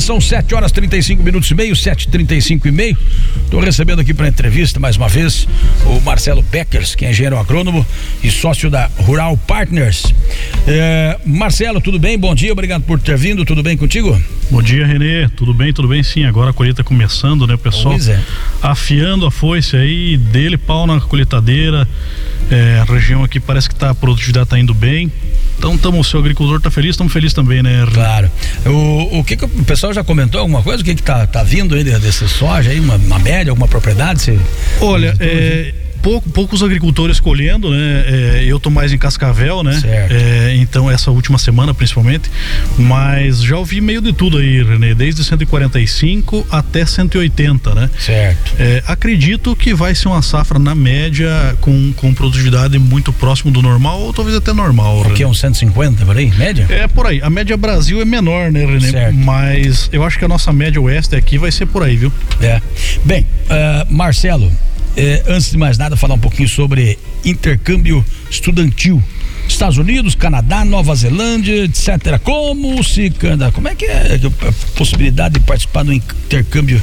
são 7 horas 35 minutos e meio, 7h35 e meio. Estou recebendo aqui para entrevista mais uma vez o Marcelo Beckers, que é engenheiro agrônomo e sócio da Rural Partners. É, Marcelo, tudo bem? Bom dia, obrigado por ter vindo. Tudo bem contigo? Bom dia, Renê. Tudo bem? Tudo bem? Sim, agora a colheita começando, né, pessoal? Pois é. Afiando a foice aí, dele pau na colheitadeira. É, a região aqui parece que tá, a produtividade está indo bem. Então, tamo, o seu agricultor está feliz, estamos felizes também, né? Claro. O, o que, que, o pessoal já comentou alguma coisa? O que que tá, tá vindo aí desse soja aí? Uma, uma média, alguma propriedade? Se, Olha, é, pouco, poucos agricultores colhendo, né? É, eu tô mais em Cascavel, né? É, então essa última semana principalmente, mas já ouvi meio de tudo aí, Renê, desde 145 até 180, né? Certo. É, acredito que vai ser uma safra na média com, com produtividade muito próximo do normal ou talvez até normal. Que é uns 150 por aí, média? É por aí. A média Brasil é menor, né, Renê? Certo. Mas eu acho que a nossa média oeste aqui vai ser por aí, viu? É. Bem, uh, Marcelo, eh, antes de mais nada, falar um pouquinho sobre intercâmbio estudantil. Estados Unidos, Canadá, Nova Zelândia, etc. Como se como é que é a possibilidade de participar do intercâmbio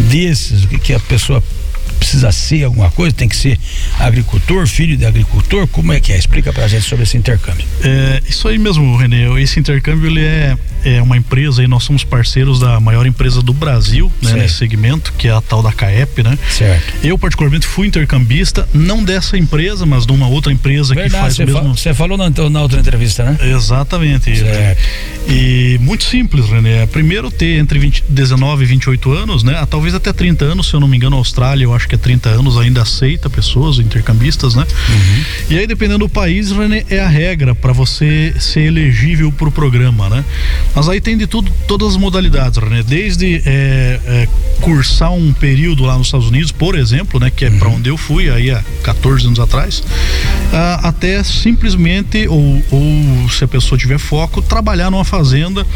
desses? O que, que a pessoa precisa ser alguma coisa? Tem que ser agricultor, filho de agricultor? Como é que é? Explica pra gente sobre esse intercâmbio. É, isso aí mesmo, Renê. Esse intercâmbio ele é, é uma empresa e nós somos parceiros da maior empresa do Brasil, né, nesse segmento, que é a tal da CAEP, né? Certo. Eu, particularmente, fui intercambista, não dessa empresa, mas de uma outra empresa Verdade, que faz o mesmo. Você falou na, na, outra entrevista, né? Exatamente. Certo. E muito simples, Renê. Primeiro ter entre 20, 19 e 28 anos, né? Talvez até 30 anos, se eu não me engano, a Austrália, eu acho que é 30 anos, ainda aceita pessoas, intercambistas, né? Uhum. E aí, dependendo do país, René, é a regra para você ser elegível para o programa, né? Mas aí tem de tudo, todas as modalidades, René. Desde é, é, cursar um período lá nos Estados Unidos, por exemplo, né? Que é uhum. para onde eu fui aí há 14 anos atrás, a, até simplesmente, ou, ou se a pessoa tiver foco, trabalhar numa fazenda.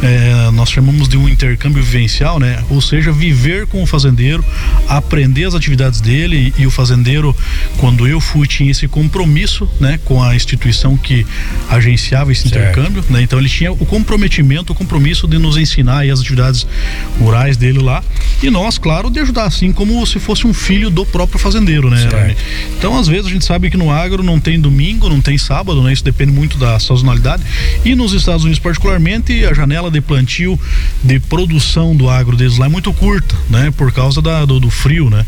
É, nós chamamos de um intercâmbio vivencial, né? Ou seja, viver com o fazendeiro, aprender as atividades dele e, e o fazendeiro, quando eu fui, tinha esse compromisso, né? Com a instituição que agenciava esse certo. intercâmbio, né? Então ele tinha o comprometimento, o compromisso de nos ensinar as atividades rurais dele lá e nós, claro, de ajudar assim como se fosse um filho do próprio fazendeiro, né? Certo. Então às vezes a gente sabe que no agro não tem domingo, não tem sábado, né? Isso depende muito da sazonalidade e nos Estados Unidos particularmente a janela de plantio de produção do agro deles lá é muito curta, né? Por causa da, do, do frio, né?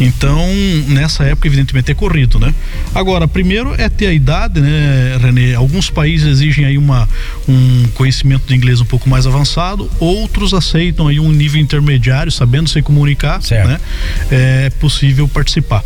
Então, nessa época, evidentemente, é corrido, né? Agora, primeiro é ter a idade, né, René? Alguns países exigem aí uma, um conhecimento de inglês um pouco mais avançado, outros aceitam aí um nível intermediário, sabendo se comunicar, certo. né? É possível participar.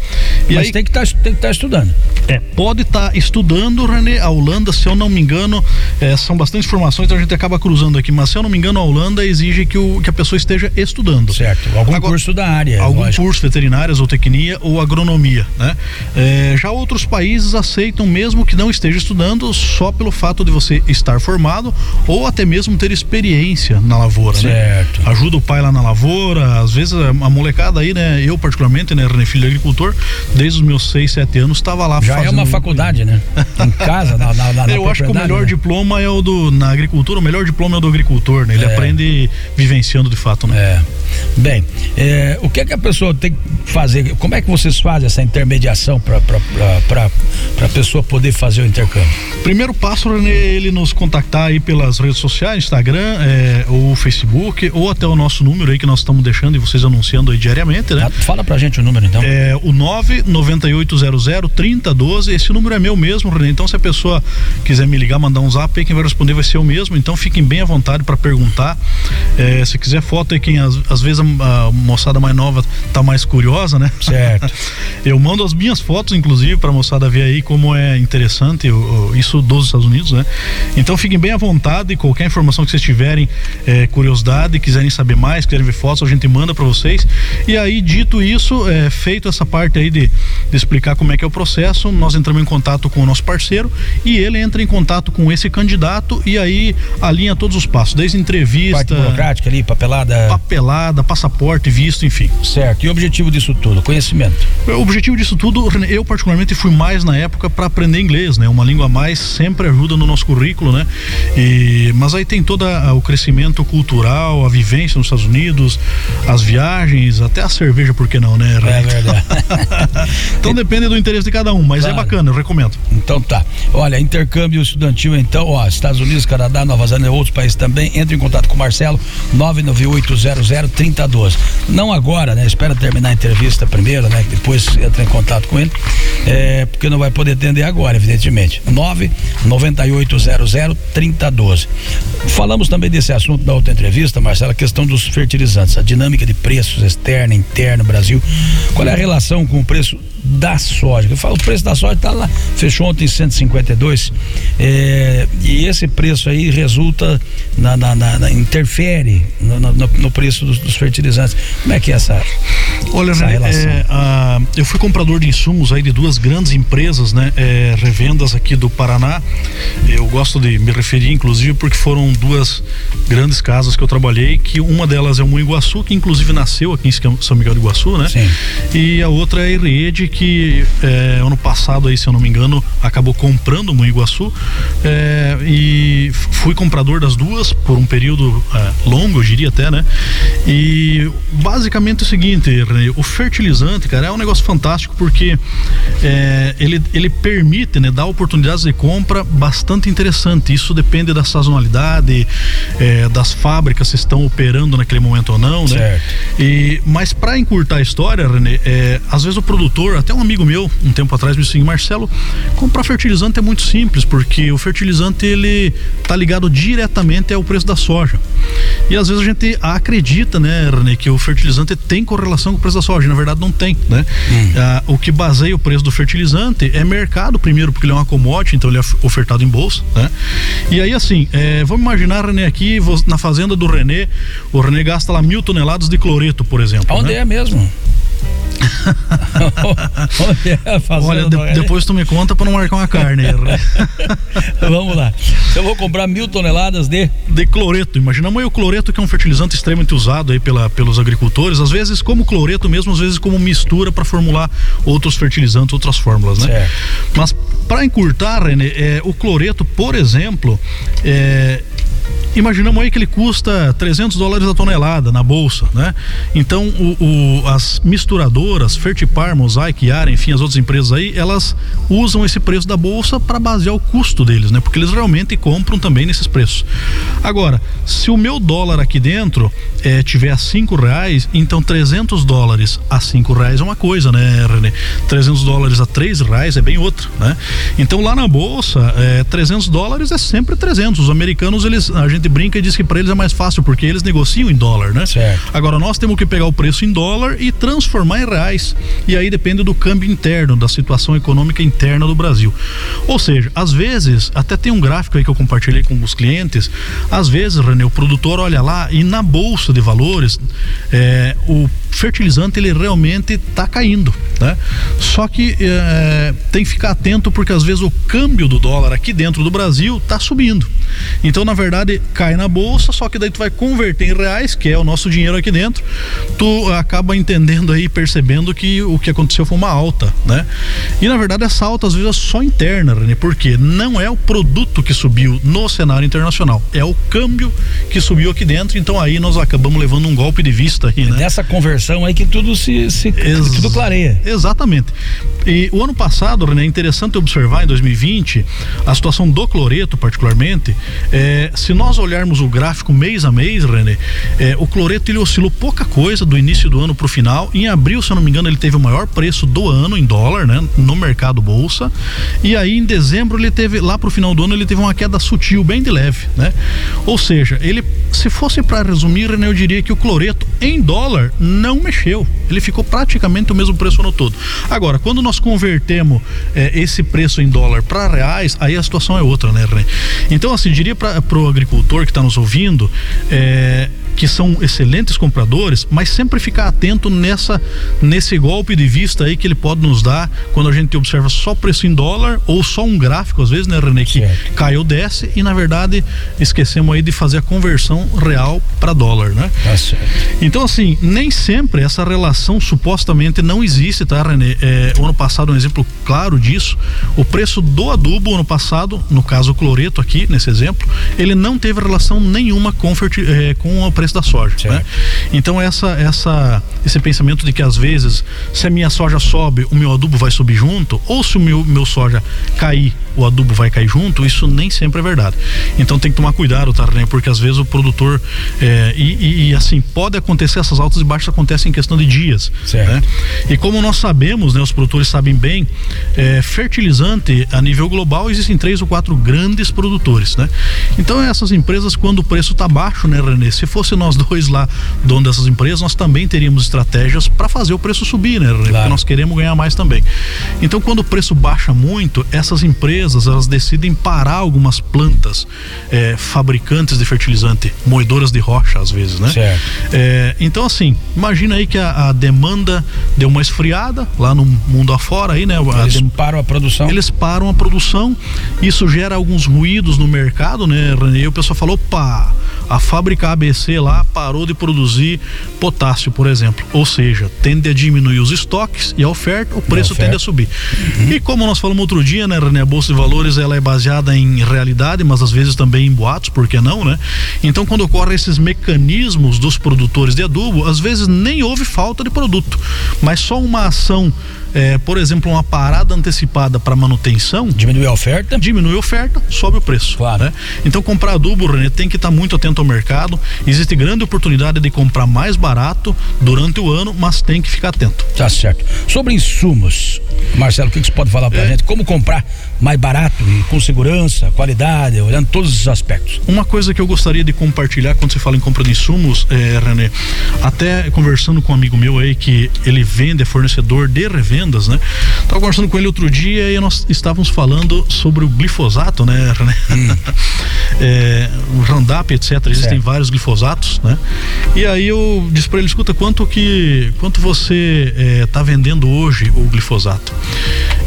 E Mas aí, tem que tá, estar tá estudando. É, pode estar tá estudando, René. A Holanda, se eu não me engano, é, são bastante informações, então a gente acaba cruzando aqui, mas se eu não me engano, a Holanda exige que, o, que a pessoa esteja estudando. Certo. Algum Agora, curso da área. Algum lógico. curso veterinária, zootecnia ou agronomia, né? É, já outros países aceitam mesmo que não esteja estudando só pelo fato de você estar formado ou até mesmo ter experiência na lavoura, né? certo. né? Ajuda o pai lá na lavoura, às vezes a molecada aí, né? Eu particularmente, né, René Filho agricultor, desde os meus 6, 7 anos estava lá Já é uma faculdade, né? Em casa, na, na, na Eu acho que o melhor né? diploma é o do na agricultura, o melhor diploma é o do agricultor, né? Ele é. aprende vivenciando de fato, né? É. Bem, é, o que é que a pessoa tem que fazer? Como é que vocês fazem essa intermediação para a pessoa poder fazer o intercâmbio? Primeiro passo é ele nos contactar aí pelas redes sociais, Instagram, é, ou Facebook, ou até o nosso número aí que nós estamos deixando e vocês anunciando aí diariamente, né? Ah, fala pra gente o número então. É o 99800 3012. Esse número é meu mesmo, René. Então, se a pessoa quiser me ligar, mandar um zap, aí quem vai responder vai ser eu mesmo. Então, fiquem bem à vontade para perguntar. É, se quiser foto aí, quem às, às vezes a, a, moçada mais nova tá mais curiosa, né? Certo. eu mando as minhas fotos, inclusive, para a moçada ver aí como é interessante eu, eu, isso dos Estados Unidos, né? Então, fiquem bem à vontade. Qualquer informação que vocês tiverem, é, curiosidade, quiserem saber mais, quiserem ver fotos, a gente manda para vocês. E aí, dito isso, é, feito essa parte aí de, de explicar como é que é o processo, nós entramos em contato com o nosso parceiro e ele entra em contato com esse candidato e aí alinha todos os passos, desde entrevista. Parte burocrática ali, papelada. Papelada entrada, passaporte, visto, enfim. Certo. E o objetivo disso tudo? Conhecimento. O objetivo disso tudo, eu particularmente fui mais na época para aprender inglês, né? Uma língua a mais sempre ajuda no nosso currículo, né? E, mas aí tem todo o crescimento cultural, a vivência nos Estados Unidos, as viagens, até a cerveja, por que não, né? É verdade. então depende do interesse de cada um, mas é claro. é bacana, eu recomendo. Então tá. Olha, intercâmbio estudantil, então, ó, Estados Unidos, Canadá, Nova Zelândia, outros países também. Entre em contato com o Marcelo, 998003012. Não agora, né? Espera terminar a entrevista primeiro, né? Depois entra em contato com ele, é, porque não vai poder atender agora, evidentemente. 998003012. Falamos também desse assunto na outra entrevista, Marcelo, a questão dos fertilizantes, a dinâmica de preços externo, interno, Brasil. Qual é a relação com o preço da soja. Eu falo, o preço da soja está lá, fechou ontem em 152. É, e esse preço aí resulta na, na, na, na interfere no, no, no preço dos, dos, fertilizantes. Como é que é essa, Olha, essa relação? É, a, eu fui comprador de insumos aí de duas grandes empresas, né? É, revendas aqui do Paraná. Eu gosto de me referir, inclusive, porque foram duas grandes casas que eu trabalhei, que uma delas é o Moinguaçu, que inclusive nasceu aqui em São Miguel do Iguaçu, né? Sim. E a outra é a Irede, que é, ano passado aí, se eu não me engano, acabou comprando o Moinguaçu é, e fui comprador das duas por um período é, longo, eu diria até, né? E basicamente é o seguinte, o fertilizante, cara, é um negócio fantástico porque ele, ele permite, né, dar oportunidades de compra bastante interessante. Isso depende da sazonalidade, das fábricas se estão operando naquele momento ou não, né? Certo. E, mas para encurtar a história, René, às vezes o produtor até um amigo meu, um tempo atrás, me disse assim, Marcelo, comprar fertilizante é muito simples, porque o fertilizante ele tá ligado diretamente ao preço da soja. E às vezes a gente acredita, né, René, que o fertilizante tem correlação com o preço da soja. Na verdade, não tem, né? Hum. Ah, o que baseia o preço do fertilizante é mercado, primeiro, porque ele é uma commodity, então ele é ofertado em bolsa, né? E aí, assim, é, vamos imaginar, René, aqui na fazenda do René, o René gasta lá mil toneladas de cloreto, por exemplo. Onde né? é mesmo? Olha, de, depois tu me conta para não marcar uma carne. Vamos lá. Eu vou comprar mil toneladas de de cloreto. Imagina o cloreto que é um fertilizante extremamente usado aí pela, pelos agricultores, às vezes como cloreto mesmo, às vezes como mistura para formular outros fertilizantes, outras fórmulas, né? Certo. Mas para encurtar, René, é, o cloreto, por exemplo, é, imaginamos aí que ele custa 300 dólares a tonelada na bolsa, né? Então, o, o, as misturadoras, Fertipar, Mosaic, Yara, enfim, as outras empresas aí, elas usam esse preço da bolsa para basear o custo deles, né? Porque eles realmente compram também nesses preços. Agora, se o meu dólar aqui dentro é, tiver a cinco reais, então 300 dólares a cinco reais é uma coisa, né, René? 300 dólares a três reais é bem outra, né? Então, lá na bolsa, é, 300 dólares é sempre 300. Os americanos, eles, a gente brinca e diz que para eles é mais fácil, porque eles negociam em dólar, né? Certo. Agora nós temos que pegar o preço em dólar e transformar em reais. E aí depende do câmbio interno, da situação econômica interna do Brasil. Ou seja, às vezes, até tem um gráfico aí que eu compartilhei com os clientes, às vezes, René, o produtor olha lá e na bolsa de valores, é, o fertilizante ele realmente está caindo, né? Só que é, tem que ficar atento porque às vezes o câmbio do dólar aqui dentro do Brasil está subindo. Então, na verdade, cai na bolsa, só que daí tu vai converter em reais, que é o nosso dinheiro aqui dentro. Tu acaba entendendo aí, percebendo que o que aconteceu foi uma alta, né? E na verdade essa alta às vezes é só interna, René, porque não é o produto que subiu no cenário internacional, é o câmbio que subiu aqui dentro. Então aí nós acabamos levando um golpe de vista aí, né? Nessa conversão aí que tudo se, se Ex tudo clareia. Exatamente. E o ano passado, René, é interessante observar em 2020 a situação do cloreto, particularmente. É, se nós olharmos o gráfico mês a mês, René, é, o cloreto ele oscilou pouca coisa do início do ano para o final. Em abril, se eu não me engano, ele teve o maior preço do ano em dólar, né, no mercado bolsa. E aí em dezembro ele teve lá para o final do ano ele teve uma queda sutil, bem de leve, né? Ou seja, ele se fosse para resumir, René, eu diria que o cloreto em dólar não mexeu. Ele ficou praticamente o mesmo preço no todo. Agora, quando nós convertemos é, esse preço em dólar para reais, aí a situação é outra, né, René? Então, assim, diria para o agricultor que está nos ouvindo, é, que são excelentes compradores, mas sempre ficar atento nessa nesse golpe de vista aí que ele pode nos dar quando a gente observa só preço em dólar ou só um gráfico, às vezes, né, René, que certo. caiu, desce e na verdade esquecemos aí de fazer a conversão real para dólar, né? Tá certo. Então, assim, nem sempre essa relação supostamente não existe, tá, René? É, o ano passado, um exemplo claro disso, o preço do adubo ano passado, no caso o cloreto aqui, nesse exemplo, ele não teve relação nenhuma com, é, com o preço da soja. Né? Então essa, essa, esse pensamento de que às vezes se a minha soja sobe, o meu adubo vai subir junto, ou se o meu, meu soja cair, o adubo vai cair junto, isso nem sempre é verdade. Então tem que tomar cuidado, tá, né? Porque às vezes o produtor é, e, e, e, assim pode acontecer essas altas e baixas acontecem em questão de dias. Né? E como nós sabemos, né, os produtores sabem bem, é, fertilizante a nível global existem três ou quatro grandes produtores, né? Então essas empresas quando o preço está baixo, né, René? Se fosse nós dois lá, dono dessas empresas, nós também teríamos estratégias para fazer o preço subir, né? Claro. Porque nós queremos ganhar mais também. Então, quando o preço baixa muito, essas empresas elas decidem parar algumas plantas é, fabricantes de fertilizante, moedoras de rocha às vezes, né? Certo. É, então, assim, imagina aí que a, a, demanda deu uma esfriada lá no mundo afora aí, né? Eles param a produção. Eles param a produção, isso gera alguns ruídos no mercado, né? E o pessoal falou, opa, a fábrica ABC lá lá parou de produzir potássio, por exemplo. Ou seja, tende a diminuir os estoques e a oferta, o preço oferta. tende a subir. Uhum. E como nós falamos outro dia, né, René, a Bolsa de Valores ela é baseada em realidade, mas às vezes também em boatos, por que não, né? Então, quando ocorrem esses mecanismos dos produtores de adubo, às vezes nem houve falta de produto, mas só uma ação é, por exemplo, uma parada antecipada para manutenção. Diminui a oferta? Diminui a oferta, sobe o preço. Claro. Né? Então, comprar adubo, René, tem que estar tá muito atento ao mercado. Existe grande oportunidade de comprar mais barato durante o ano, mas tem que ficar atento. Tá certo. Sobre insumos, Marcelo, o que, que você pode falar para a é. gente? Como comprar mais barato e com segurança, qualidade, olhando todos os aspectos? Uma coisa que eu gostaria de compartilhar quando você fala em compra de insumos, é, René, até conversando com um amigo meu aí que ele vende, é fornecedor de revendas, né? Tava conversando com ele outro dia e nós estávamos falando sobre o glifosato, né? Hum. é, o Roundup, etc. Existem certo. vários glifosatos, né? E aí eu disse para ele, escuta, quanto que quanto você está é, vendendo hoje o glifosato?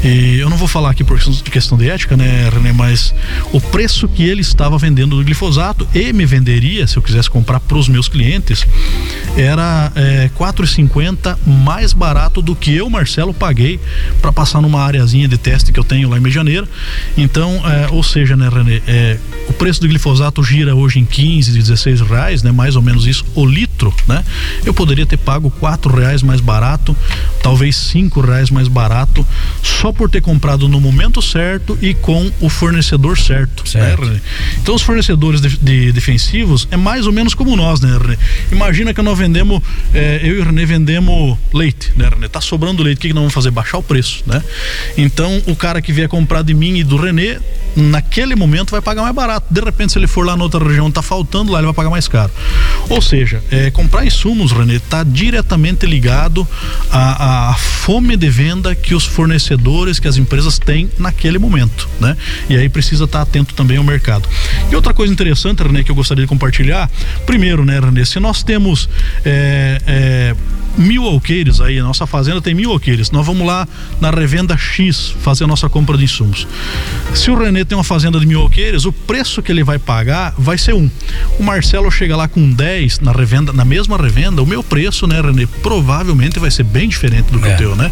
E eu não vou falar aqui por questão de ética, né, René, mas o preço que ele estava vendendo do glifosato e me venderia, se eu quisesse comprar para os meus clientes, era é, 4,50 mais barato do que eu, Marcelo, paguei para passar numa areazinha de teste que eu tenho lá em Medianeira. Então, é, ou seja, né, René, é, o preço do glifosato gira hoje em 15, 16 reais, né, mais ou menos isso, o litro, né? Eu poderia ter pago quatro reais mais barato, talvez cinco reais mais barato, só por ter comprado no momento certo e com o fornecedor certo. certo. Né, então os fornecedores de, de, defensivos é mais ou menos como nós, né, René? Imagina que nós vendemos, é, eu e o René vendemos leite, né, René? Tá sobrando leite, o que, que nós vamos fazer? Baixar o preço, né? Então o cara que vier comprar de mim e do René, naquele momento vai pagar mais barato. De repente, se ele for lá na outra região, tá faltando lá, ele vai pagar mais caro. Ou seja, é, comprar insumos, René, tá diretamente ligado à, à fome de venda que os fornecedores que as empresas têm naquele momento, né? E aí precisa estar atento também ao mercado. E outra coisa interessante, René, que eu gostaria de compartilhar, primeiro, né, René, se nós temos é, é, mil alqueires aí, nossa fazenda tem mil alqueires. Nós vamos lá na revenda X fazer a nossa compra de insumos. Se o Renê tem uma fazenda de mil alqueires, o preço que ele vai pagar vai ser um. O Marcelo chega lá com 10 na revenda, na mesma revenda, o meu preço, né, Renê, provavelmente vai ser bem diferente do que é. o teu, né?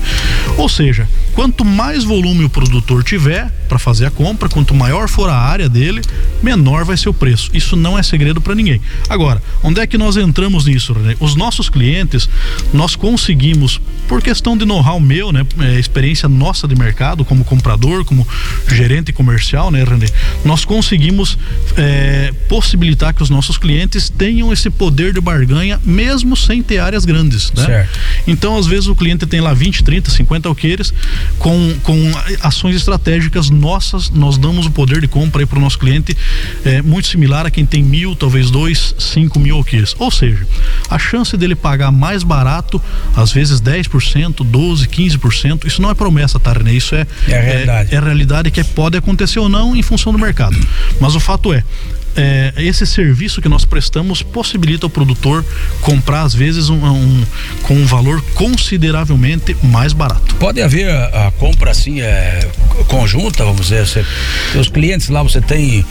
Ou seja, quanto mais volume o produtor tiver para fazer a compra, quanto maior for a área dele, menor vai ser o preço. Isso não é segredo para ninguém. Agora, onde é que nós entramos nisso, Renê? Os nossos clientes nós conseguimos, por questão de know-how meu, né, é, experiência nossa de mercado, como comprador, como gerente comercial, né, René, nós conseguimos é, possibilitar que os nossos clientes tenham esse poder de barganha, mesmo sem ter áreas grandes, né? Certo. Então, às vezes, o cliente tem lá 20, 30, 50 alqueires, com, com ações estratégicas nossas, nós damos o poder de compra para o nosso cliente, é, muito similar a quem tem mil, talvez dois, cinco mil alqueires. Ou seja, a chance dele pagar mais barato barato, às vezes 10%, 12%, 15%. Isso não é promessa, tá, René? Isso é, é, realidade. É, é realidade que pode acontecer ou não em função do mercado. Mas o fato é, é, esse serviço que nós prestamos possibilita o produtor comprar às vezes um, um com um valor consideravelmente mais barato. Pode haver a, a compra assim é, conjunta, vamos dizer, você, os clientes lá você tem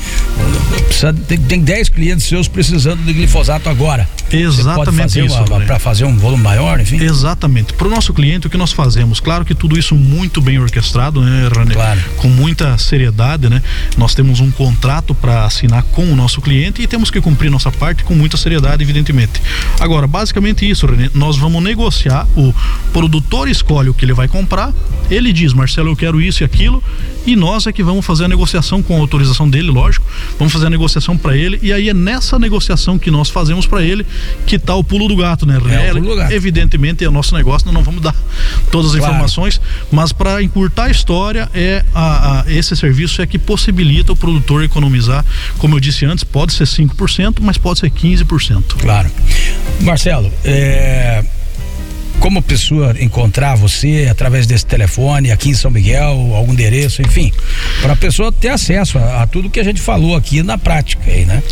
precisa, tem, tem 10 clientes seus precisando de glifosato agora. Exatamente isso. Para fazer um volume maior, enfim. Exatamente. Para o nosso cliente o que nós fazemos, claro que tudo isso muito bem orquestrado, né, Rani? Claro. Com muita seriedade, né? Nós temos um contrato para assinar com o nosso cliente e temos que cumprir nossa parte com muita seriedade, evidentemente. Agora, basicamente isso, René, nós vamos negociar, o produtor escolhe o que ele vai comprar, ele diz, Marcelo, eu quero isso e aquilo, e nós é que vamos fazer a negociação com a autorização dele, lógico, vamos fazer a negociação para ele, e aí é nessa negociação que nós fazemos para ele que tá o pulo do gato, né, René? É, o gato. Evidentemente é o nosso negócio, nós não vamos dar todas as claro. informações, mas para encurtar a história, é a, a, esse serviço é que possibilita o produtor economizar, como eu disse antes, pode ser 5%, mas pode ser 15%. Claro. Marcelo, é, como pessoa encontrar você através desse telefone aqui em São Miguel, algum endereço, enfim, para a pessoa ter acesso a, a, tudo que a gente falou aqui na prática aí, né?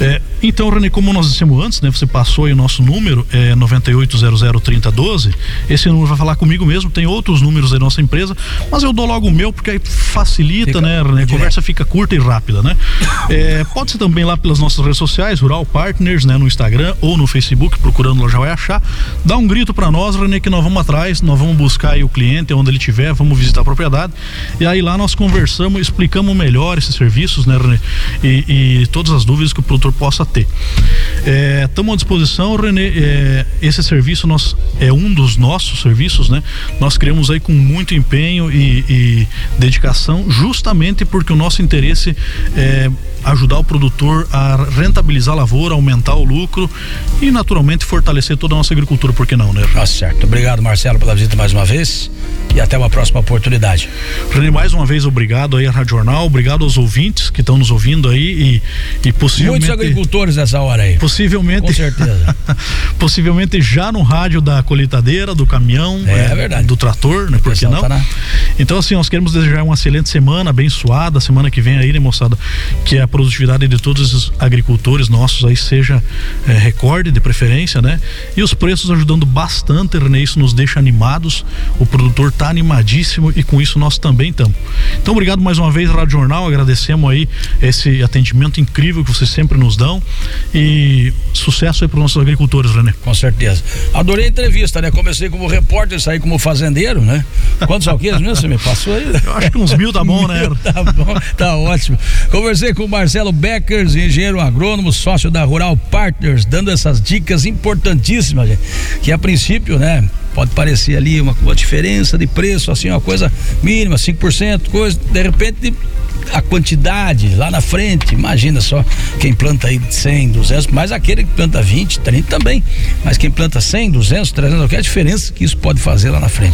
É, então, Rani, como nós dissemos antes, né? Você passou aí o nosso número, é 98003012. Esse número vai falar comigo mesmo, tem outros números da nossa empresa, mas eu dou logo o meu porque aí facilita, fica né? A conversa fica curta e rápida, né? É, pode ser também lá pelas nossas redes sociais, Rural Partners, né, no Instagram ou no Facebook, procurando lá já vai achar. Dá um grito para nós, René, que nós vamos atrás, nós vamos buscar o cliente onde ele estiver, vamos visitar a propriedade e aí lá nós conversamos, explicamos melhor esses serviços, né, René? E, e todas as dúvidas que o produtor possa ter. Estamos é, à disposição, René. É, esse serviço nós, é um dos nossos serviços, né? Nós criamos aí com muito empenho e, e dedicação, justamente porque o nosso interesse é ajudar o produtor a rentabilizar a lavoura, aumentar o lucro e naturalmente fortalecer toda a nossa agricultura, por que não, né? Certo. Obrigado, Marcelo, pela visita mais uma vez e até uma próxima oportunidade. René, mais uma vez obrigado aí à Rádio Jornal, obrigado aos ouvintes que estão nos ouvindo aí e, e possivelmente... Muitos agricultores nessa hora aí. Possivelmente... Com certeza. possivelmente já no rádio da colheitadeira, do caminhão, é, é verdade. do trator, né? Por que não? Tá na... Então assim, nós queremos desejar uma excelente semana, abençoada, semana que vem aí, né, moçada, que a produtividade de todos os agricultores nossos aí seja é, recorde de preferência, né? E os preços ajudando bastante, René, isso nos deixa animados. O produtor está animadíssimo e com isso nós também estamos. Então, obrigado mais uma vez, Rádio Jornal. Agradecemos aí esse atendimento incrível que vocês sempre nos dão e sucesso aí para os nossos agricultores, René. Com certeza. Adorei a entrevista, né? Comecei como repórter, saí como fazendeiro, né? Quantos alqueiros mesmo você me passou aí? Eu acho que uns mil tá bom, né? tá bom, tá ótimo. Conversei com o Marcelo Beckers, engenheiro agrônomo, sócio da Rural Partners, dando essas dicas importantíssimas, gente, que a princípio, né? Pode parecer ali uma, uma diferença de preço, assim, uma coisa mínima, 5%, coisa, de repente a quantidade lá na frente, imagina só quem planta aí 100, 200, mas aquele que planta 20, 30 também, mas quem planta 100, 200, 300, qualquer diferença que isso pode fazer lá na frente.